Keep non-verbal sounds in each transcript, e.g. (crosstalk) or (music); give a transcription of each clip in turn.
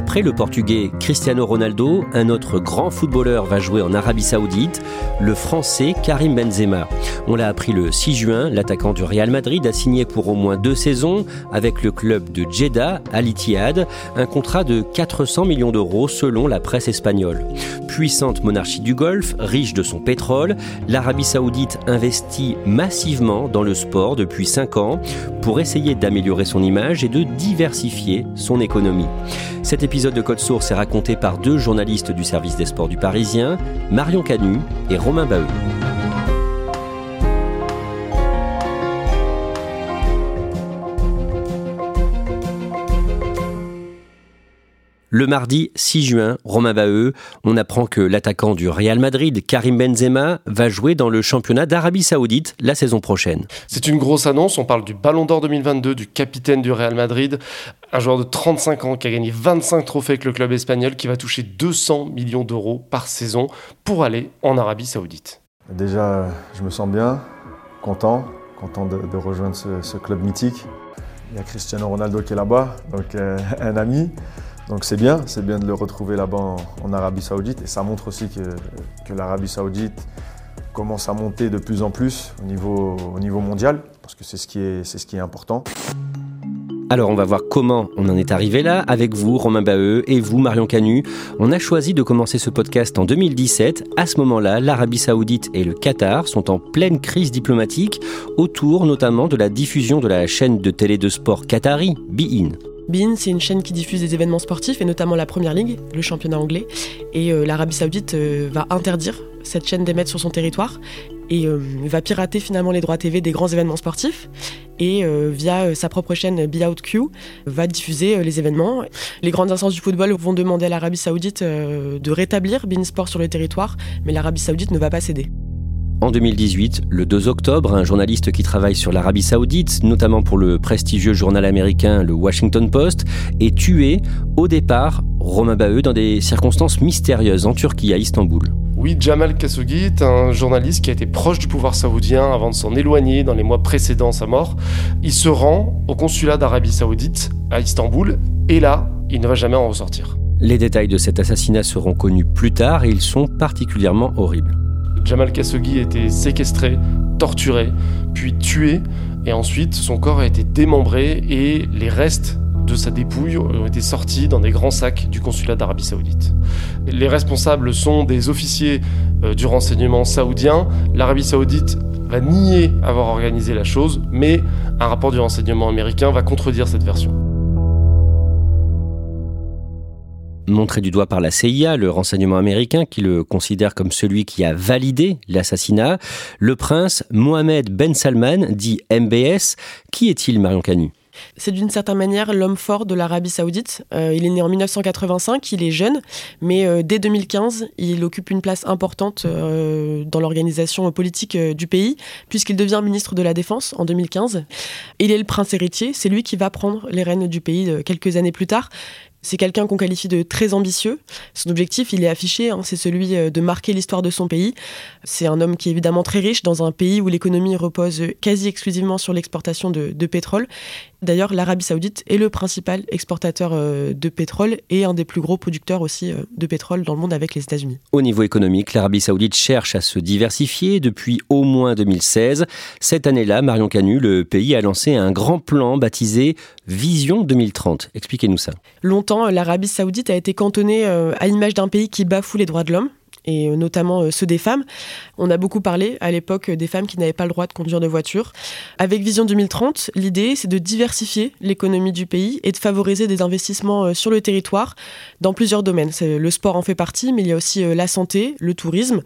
Après le Portugais Cristiano Ronaldo, un autre grand footballeur va jouer en Arabie Saoudite, le Français Karim Benzema. On l'a appris le 6 juin, l'attaquant du Real Madrid a signé pour au moins deux saisons avec le club de Jeddah, Al Ittihad, un contrat de 400 millions d'euros selon la presse espagnole. Puissante monarchie du Golfe, riche de son pétrole, l'Arabie Saoudite investit massivement dans le sport depuis 5 ans pour essayer d'améliorer son image et de diversifier son économie. Cet épisode de Code Source est raconté par deux journalistes du service des sports du Parisien, Marion Canu et Romain Baheu. Le mardi 6 juin, Romain Baheu, on apprend que l'attaquant du Real Madrid, Karim Benzema, va jouer dans le championnat d'Arabie Saoudite la saison prochaine. C'est une grosse annonce, on parle du Ballon d'Or 2022, du capitaine du Real Madrid, un joueur de 35 ans qui a gagné 25 trophées avec le club espagnol, qui va toucher 200 millions d'euros par saison pour aller en Arabie Saoudite. Déjà, je me sens bien, content, content de, de rejoindre ce, ce, club mythique. Il y a Cristiano Ronaldo qui est là-bas, donc euh, (laughs) un ami. Donc c'est bien, c'est bien de le retrouver là-bas en, Arabie Saoudite et ça montre aussi que, l'Arabie Saoudite commence à monter de plus en plus au niveau, au niveau mondial parce que c'est ce, qui est, c'est ce qui est important. Alors on va voir comment on en est arrivé là avec vous Romain Baheu et vous Marion Canu. On a choisi de commencer ce podcast en 2017. À ce moment-là, l'Arabie Saoudite et le Qatar sont en pleine crise diplomatique autour notamment de la diffusion de la chaîne de télé de sport qatari, Bein. Bein, c'est une chaîne qui diffuse des événements sportifs et notamment la Première Ligue, le championnat anglais. Et euh, l'Arabie Saoudite euh, va interdire cette chaîne d'émettre sur son territoire et euh, va pirater finalement les droits TV des grands événements sportifs et via sa propre chaîne Be Out Q va diffuser les événements. Les grandes instances du football vont demander à l'Arabie Saoudite de rétablir Bein Sport sur le territoire, mais l'Arabie Saoudite ne va pas céder. En 2018, le 2 octobre, un journaliste qui travaille sur l'Arabie Saoudite, notamment pour le prestigieux journal américain le Washington Post, est tué au départ, Romain Baheu, dans des circonstances mystérieuses en Turquie, à Istanbul. Oui, Jamal Khashoggi est un journaliste qui a été proche du pouvoir saoudien avant de s'en éloigner dans les mois précédant sa mort. Il se rend au consulat d'Arabie Saoudite à Istanbul et là, il ne va jamais en ressortir. Les détails de cet assassinat seront connus plus tard et ils sont particulièrement horribles. Jamal Khashoggi a été séquestré, torturé, puis tué, et ensuite son corps a été démembré et les restes de sa dépouille ont été sortis dans des grands sacs du consulat d'Arabie Saoudite. Les responsables sont des officiers du renseignement saoudien. L'Arabie Saoudite va nier avoir organisé la chose, mais un rapport du renseignement américain va contredire cette version. Montré du doigt par la CIA, le renseignement américain, qui le considère comme celui qui a validé l'assassinat, le prince Mohamed Ben Salman, dit MBS. Qui est-il, Marion Canu c'est d'une certaine manière l'homme fort de l'Arabie saoudite. Euh, il est né en 1985, il est jeune, mais euh, dès 2015, il occupe une place importante euh, dans l'organisation politique du pays, puisqu'il devient ministre de la Défense en 2015. Il est le prince héritier, c'est lui qui va prendre les rênes du pays quelques années plus tard. C'est quelqu'un qu'on qualifie de très ambitieux. Son objectif, il est affiché, hein, c'est celui de marquer l'histoire de son pays. C'est un homme qui est évidemment très riche dans un pays où l'économie repose quasi exclusivement sur l'exportation de, de, pétrole. D'ailleurs, l'Arabie saoudite est le principal exportateur de pétrole et un des plus gros producteurs aussi de pétrole dans le monde avec les États-Unis. Au niveau économique, l'Arabie saoudite cherche à se diversifier depuis au moins 2016. Cette année-là, Marion Canu, le pays a lancé un grand plan baptisé Vision 2030. Expliquez-nous ça. Longtemps, l'Arabie saoudite a été cantonnée à l'image d'un pays qui bafoue les droits de l'homme et notamment ceux des femmes. On a beaucoup parlé à l'époque des femmes qui n'avaient pas le droit de conduire de voiture. Avec Vision 2030, l'idée c'est de diversifier l'économie du pays et de favoriser des investissements sur le territoire dans plusieurs domaines. Le sport en fait partie, mais il y a aussi la santé, le tourisme.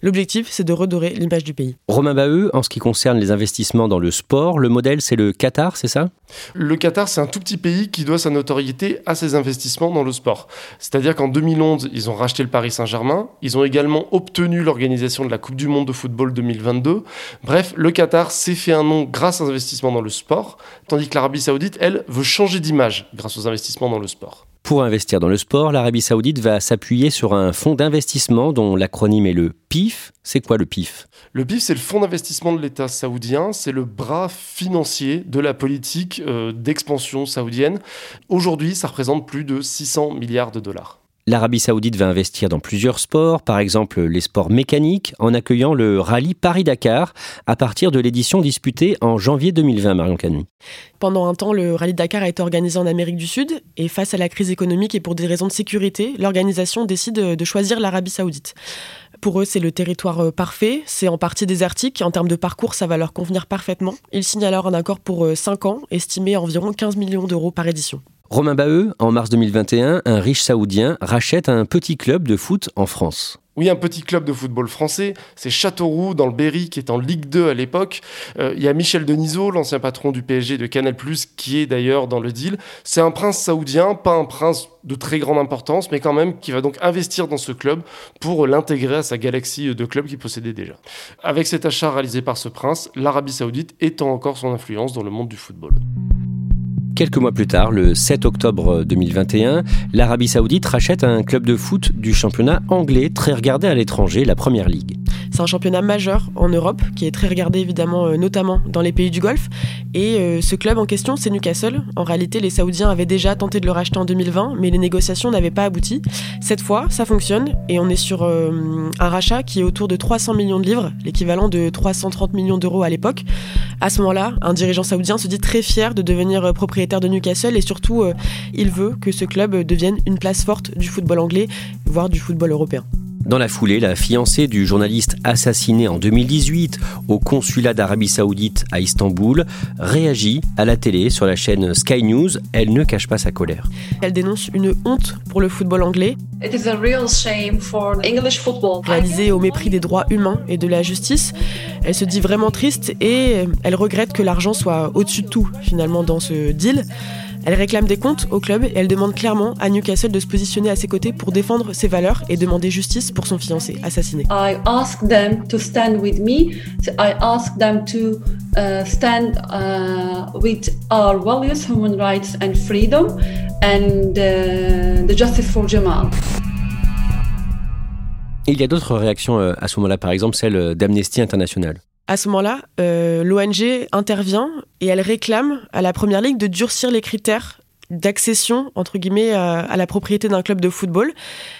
L'objectif, c'est de redorer l'image du pays. Romain Baheux, en ce qui concerne les investissements dans le sport, le modèle, c'est le Qatar, c'est ça? Le Qatar, c'est un tout petit pays qui doit sa notoriété à ses investissements dans le sport. C'est-à-dire qu'en 2011, ils ont racheté le Paris Saint-Germain, ils ont également obtenu l'organisation de la Coupe du Monde de football 2022. Bref, le Qatar s'est fait un nom grâce aux investissements dans le sport, tandis que l'Arabie saoudite, elle, veut changer d'image grâce aux investissements dans le sport. Pour investir dans le sport, l'Arabie saoudite va s'appuyer sur un fonds d'investissement dont l'acronyme est le PIF. C'est quoi le PIF Le PIF, c'est le fonds d'investissement de l'État saoudien. C'est le bras financier de la politique euh, d'expansion saoudienne. Aujourd'hui, ça représente plus de 600 milliards de dollars. L'Arabie saoudite va investir dans plusieurs sports, par exemple les sports mécaniques, en accueillant le rallye Paris-Dakar à partir de l'édition disputée en janvier 2020, Marion Canu. Pendant un temps, le rallye Dakar a été organisé en Amérique du Sud et face à la crise économique et pour des raisons de sécurité, l'organisation décide de choisir l'Arabie saoudite. Pour eux, c'est le territoire euh, parfait, c'est en partie désertique, en termes de parcours, ça va leur convenir parfaitement. Ils signent alors un accord pour 5 euh, ans, estimé à environ 15 millions d'euros par édition. Romain Baheux, en mars 2021, un riche saoudien rachète un petit club de foot en France. Oui, un petit club de football français, c'est Châteauroux dans le Berry qui est en Ligue 2 à l'époque. Euh, il y a Michel Denisot, l'ancien patron du PSG de Canal+, qui est d'ailleurs dans le deal. C'est un prince saoudien, pas un prince de très grande importance, mais quand même qui va donc investir dans ce club pour l'intégrer à sa galaxie de clubs qu'il possédait déjà. Avec cet achat réalisé par ce prince, l'Arabie saoudite étend encore son influence dans le monde du football. Quelques mois plus tard, le 7 octobre 2021, l'Arabie saoudite rachète un club de foot du championnat anglais très regardé à l'étranger, la Première Ligue. C'est un championnat majeur en Europe qui est très regardé évidemment euh, notamment dans les pays du Golfe. Et euh, ce club en question, c'est Newcastle. En réalité, les Saoudiens avaient déjà tenté de le racheter en 2020, mais les négociations n'avaient pas abouti. Cette fois, ça fonctionne et on est sur euh, un rachat qui est autour de 300 millions de livres, l'équivalent de 330 millions d'euros à l'époque. À ce moment-là, un dirigeant saoudien se dit très fier de devenir propriétaire de Newcastle et surtout, il veut que ce club devienne une place forte du football anglais, voire du football européen. Dans la foulée, la fiancée du journaliste assassiné en 2018 au consulat d'Arabie Saoudite à Istanbul réagit à la télé sur la chaîne Sky News. Elle ne cache pas sa colère. Elle dénonce une honte pour le football anglais. Réalisée au mépris des droits humains et de la justice. Elle se dit vraiment triste et elle regrette que l'argent soit au-dessus de tout finalement dans ce deal. Elle réclame des comptes au club et elle demande clairement à Newcastle de se positionner à ses côtés pour défendre ses valeurs et demander justice pour son fiancé assassiné. I ask them to stand with me. I ask them to uh, stand uh, with our values, human rights and freedom, and uh, the justice for Jamal. il y a d'autres réactions euh, à ce moment-là, par exemple celle d'Amnesty International. À ce moment-là, euh, l'ONG intervient et elle réclame à la Première Ligue de durcir les critères d'accession entre guillemets à, la propriété d'un club de football.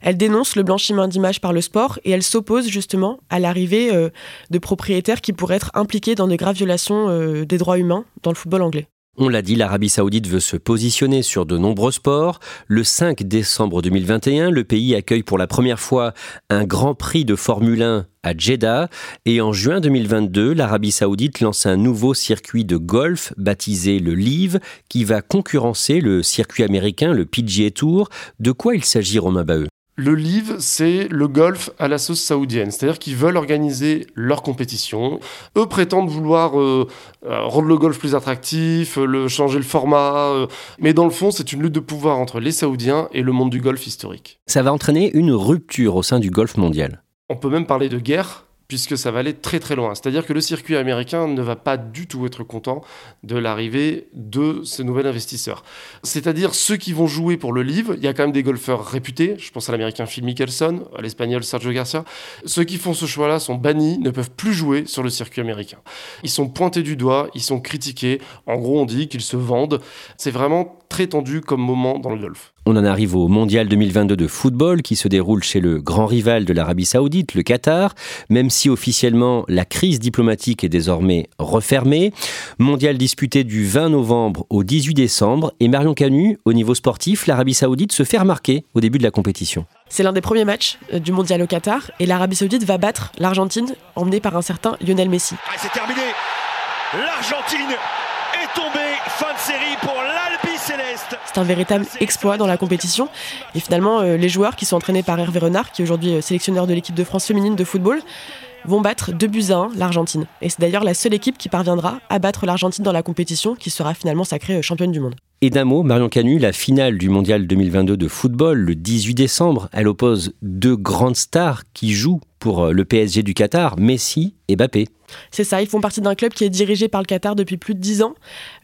Elle dénonce le blanchiment d'images par le sport et elle s'oppose justement à l'arrivée euh, de propriétaires qui pourraient être impliqués dans de graves violations euh, des droits humains dans le football anglais. On l'a dit, l'Arabie saoudite veut se positionner sur de nombreux sports. Le 5 décembre 2021, le pays accueille pour la première fois un grand prix de Formule 1 à Jeddah. Et en juin 2022, l'Arabie saoudite lance un nouveau circuit de golf baptisé le LIV qui va concurrencer le circuit américain, le PGA Tour. De quoi il s'agit, Romain Baheux le LIV, c'est le golf à la sauce saoudienne, c'est-à-dire qu'ils veulent organiser leur compétition. Eux prétendent vouloir euh, euh, rendre le golf plus attractif, euh, le, changer le format, mais dans le fond, c'est une lutte de pouvoir entre les Saoudiens et le monde du golf historique. Ça va entraîner une rupture au sein du golf mondial. On peut même parler de guerre puisque ça va aller très très loin. C'est-à-dire que le circuit américain ne va pas du tout être content de l'arrivée de ce nouvel investisseur. C'est-à-dire ceux qui vont jouer pour le livre, il y a quand même des golfeurs réputés, je pense à l'américain Phil Mickelson, à l'espagnol Sergio Garcia. Ceux qui font ce choix-là sont bannis, ne peuvent plus jouer sur le circuit américain. Ils sont pointés du doigt, ils sont critiqués. En gros, on dit qu'ils se vendent. C'est vraiment très tendu comme moment dans le golf. On en arrive au Mondial 2022 de football qui se déroule chez le grand rival de l'Arabie saoudite, le Qatar, même si officiellement la crise diplomatique est désormais refermée. Mondial disputé du 20 novembre au 18 décembre et Marion Canu, au niveau sportif, l'Arabie saoudite se fait remarquer au début de la compétition. C'est l'un des premiers matchs euh, du mondial au Qatar et l'Arabie Saoudite va battre l'Argentine emmenée par un certain Lionel Messi. Ah, c'est terminé. L'Argentine est tombée. Fin de série pour Céleste. C'est un véritable exploit dans la compétition. Et finalement, euh, les joueurs qui sont entraînés par Hervé Renard, qui est aujourd'hui euh, sélectionneur de l'équipe de France féminine de football, vont battre 2 buts à 1 l'Argentine. Et c'est d'ailleurs la seule équipe qui parviendra à battre l'Argentine dans la compétition, qui sera finalement sacrée championne du monde. Et d'un mot, Marion Canu, la finale du mondial 2022 de football, le 18 décembre, elle oppose deux grandes stars qui jouent pour euh, le PSG du Qatar, Messi et Mbappé. C'est ça, ils font partie d'un club qui est dirigé par le Qatar depuis plus de 10 ans.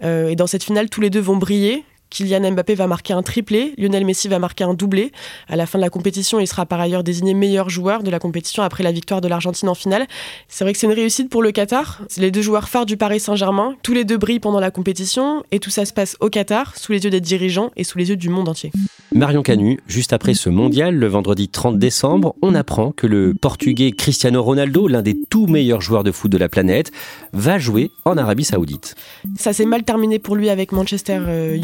Euh, et dans cette finale, tous les deux vont briller. Kylian Mbappé va marquer un triplé, Lionel Messi va marquer un doublé. À la fin de la compétition, il sera par ailleurs désigné meilleur joueur de la compétition après la victoire de l'Argentine en finale. C'est vrai que c'est une réussite pour le Qatar. C'est les deux joueurs phares du Paris Saint-Germain. Tous les deux brillent pendant la compétition et tout ça se passe au Qatar, sous les yeux des dirigeants et sous les yeux du monde entier. Marion Canu, juste après ce mondial, le vendredi 30 décembre, on apprend que le Portugais Cristiano Ronaldo, l'un des tout meilleurs joueurs de foot de la planète, va jouer en Arabie Saoudite. Ça s'est mal terminé pour lui avec Manchester euh,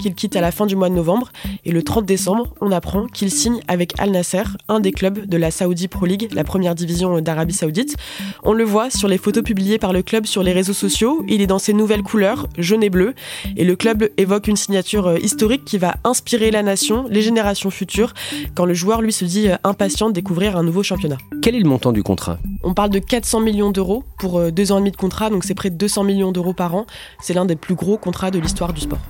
Qu'il quitte à la fin du mois de novembre. Et le 30 décembre, on apprend qu'il signe avec Al Nasser, un des clubs de la Saudi Pro League, la première division d'Arabie Saoudite. On le voit sur les photos publiées par le club sur les réseaux sociaux. Il est dans ses nouvelles couleurs, jaune et bleu. Et le club évoque une signature euh, historique qui va inspirer la nation, les générations futures, quand le joueur lui se dit euh, impatient de découvrir un nouveau championnat. Quel est le montant du contrat? On parle de 400 millions d'euros pour euh, deux ans et demi de contrat, donc c'est près de 200 millions d'euros par an. C'est l'un des plus gros contrats de l'histoire du sport.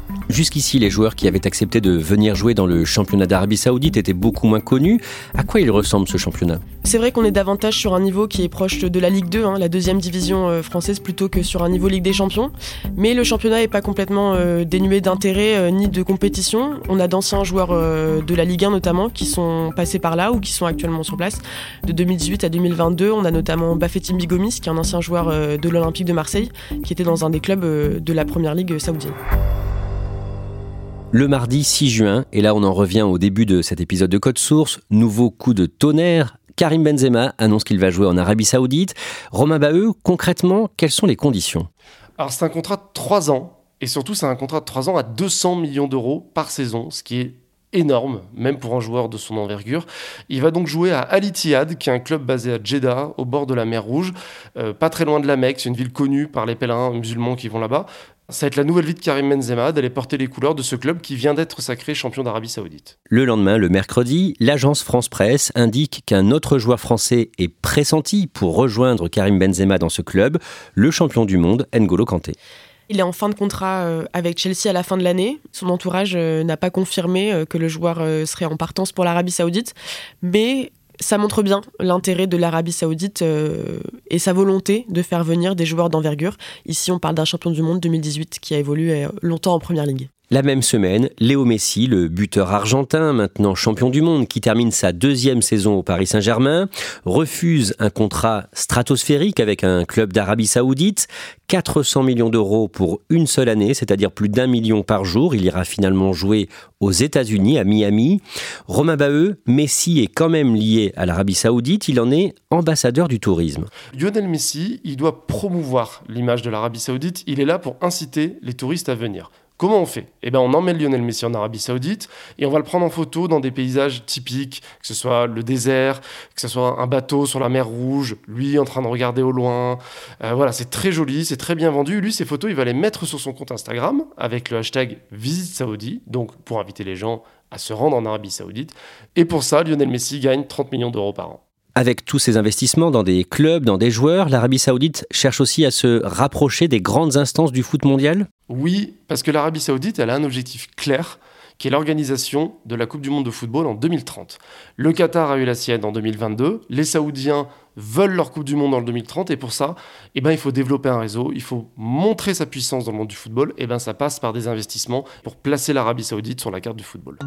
Jusqu'ici, les joueurs qui avaient accepté de venir jouer dans le championnat d'Arabie Saoudite étaient beaucoup moins connus. À quoi il ressemble ce championnat? C'est vrai qu'on est davantage sur un niveau qui est proche de la Ligue 2, hein, la deuxième division euh, française, plutôt que sur un niveau Ligue des Champions. Mais le championnat n'est pas complètement euh, dénué d'intérêt euh, ni de compétition. On a d'anciens joueurs de la Ligue 1 notamment qui sont passés par là ou qui sont actuellement sur place. De 2018 à 2022, on a notamment Bafetim Bigomis, qui est un ancien joueur de l'Olympique de Marseille, qui était dans un des clubs de la première ligue saoudienne le mardi 6 juin, et là on en revient au début de cet épisode de Code Source, nouveau coup de tonnerre. Karim Benzema annonce qu'il va jouer en Arabie Saoudite. Romain Baheu, concrètement, quelles sont les conditions? Alors c'est un contrat de 3 ans, et surtout c'est un contrat de 3 ans à 200 millions d'euros par saison, ce qui est énorme, même pour un joueur de son envergure. Il va donc jouer à Al Ittihad, qui est un club basé à Jeddah, au bord de la mer Rouge, euh, pas très loin de la Mecque. C'est une ville connue par les pèlerins musulmans qui vont là-bas. Ça va être la nouvelle vie de Karim Benzema d'aller porter les couleurs de ce club qui vient d'être sacré champion d'Arabie Saoudite. Le lendemain, le mercredi, l'agence France Presse indique qu'un autre joueur français est pressenti pour rejoindre Karim Benzema dans ce club, le champion du monde, N'Golo Kanté. Il est en fin de contrat euh, avec Chelsea à la fin de l'année. Son entourage euh, n'a pas confirmé euh, que le joueur serait en partance pour l'Arabie Saoudite, mais ça montre bien l'intérêt de l'Arabie Saoudite et sa volonté de faire venir des joueurs d'envergure. Ici, on parle d'un champion du monde 2018 qui a évolué longtemps en première ligue. La même semaine, Léo Messi, le buteur argentin, maintenant champion du monde, qui termine sa deuxième saison au Paris Saint-Germain, refuse un contrat stratosphérique avec un club d'Arabie Saoudite, 400 millions d'euros pour une seule année, c'est-à-dire plus d'un million par jour. Il ira finalement jouer aux États-Unis, à Miami. Romain Baheu, Messi est quand même lié à l'Arabie Saoudite, il en est ambassadeur du tourisme. Lionel Messi, il doit promouvoir l'image de l'Arabie Saoudite, il est là pour inciter les touristes à venir. Comment on fait? Eh bien, on emmène Lionel Messi en Arabie Saoudite et on va le prendre en photo dans des paysages typiques, que ce soit le désert, que ce soit un bateau sur la mer Rouge, lui en train de regarder au loin. Euh, voilà, c'est très joli, c'est très bien vendu. Lui, ces photos, il va les mettre sur son compte Instagram avec le hashtag Visite Saoudi, donc pour inviter les gens à se rendre en Arabie Saoudite. Et pour ça, Lionel Messi gagne 30 millions d'euros par an. Avec tous ces investissements dans des clubs, dans des joueurs, l'Arabie saoudite cherche aussi à se rapprocher des grandes instances du foot mondial? Oui, parce que l'Arabie saoudite, elle a un objectif clair, qui est l'organisation de la Coupe du Monde de football en 2030. Le Qatar a eu la sienne en 2022, les Saoudiens veulent leur Coupe du Monde en 2030, et pour ça, eh ben, il faut développer un réseau, il faut montrer sa puissance dans le monde du football, et ben, ça passe par des investissements pour placer l'Arabie saoudite sur la carte du football.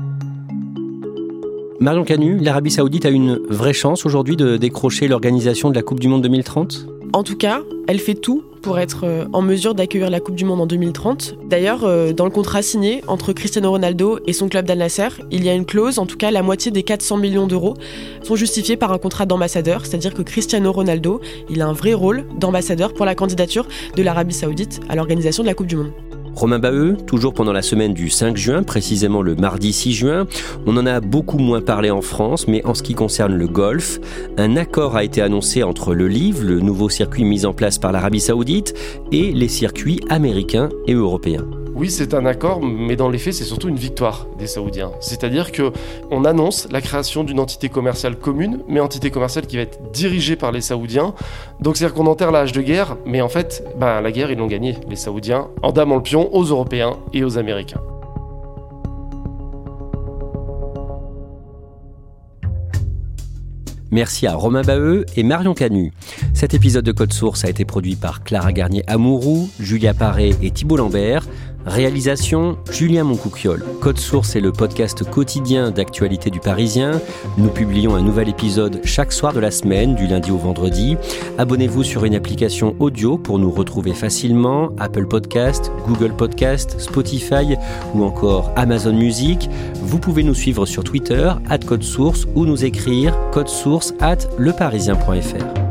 Marion Canu, l'Arabie Saoudite a une vraie chance aujourd'hui de décrocher l'organisation de la Coupe du Monde 2030 En tout cas, elle fait tout pour être euh, en mesure d'accueillir la Coupe du Monde en 2030. D'ailleurs, euh, dans le contrat signé entre Cristiano Ronaldo et son club d'Al Nasser, il y a une clause, en tout cas la moitié des 400 millions d'euros sont justifiés par un contrat d'ambassadeur, c'est-à-dire que Cristiano Ronaldo, il a un vrai rôle d'ambassadeur pour la candidature de l'Arabie Saoudite à l'organisation de la Coupe du Monde. Romain Baheux, toujours pendant la semaine du 5 juin, précisément le mardi 6 juin, on en a beaucoup moins parlé en France, mais en ce qui concerne le golf, un accord a été annoncé entre le LIV, le nouveau circuit mis en place par l'Arabie saoudite, et les circuits américains et européens. Oui, c'est un accord, mais dans les faits, c'est surtout une victoire des Saoudiens. C'est-à-dire que on annonce la création d'une entité commerciale commune, mais entité commerciale qui va être dirigée par les Saoudiens. Donc c'est-à-dire qu'on enterre l'âge de guerre, mais en fait, ben, la guerre, ils l'ont gagnée, les Saoudiens, en damant le pion aux Européens et aux Américains. Merci à Romain Baheux et Marion Canu. Cet épisode de Code Source a été produit par Clara Garnier-Amouroux, Julia Paré et Thibault Lambert. Réalisation Julien Moncouquiole. Code Source est le podcast quotidien d'actualité du Parisien. Nous publions un nouvel épisode chaque soir de la semaine, du lundi au vendredi. Abonnez-vous sur une application audio pour nous retrouver facilement Apple Podcast, Google Podcast, Spotify ou encore Amazon Music. Vous pouvez nous suivre sur Twitter, at Code Source, ou nous écrire source at leparisien.fr.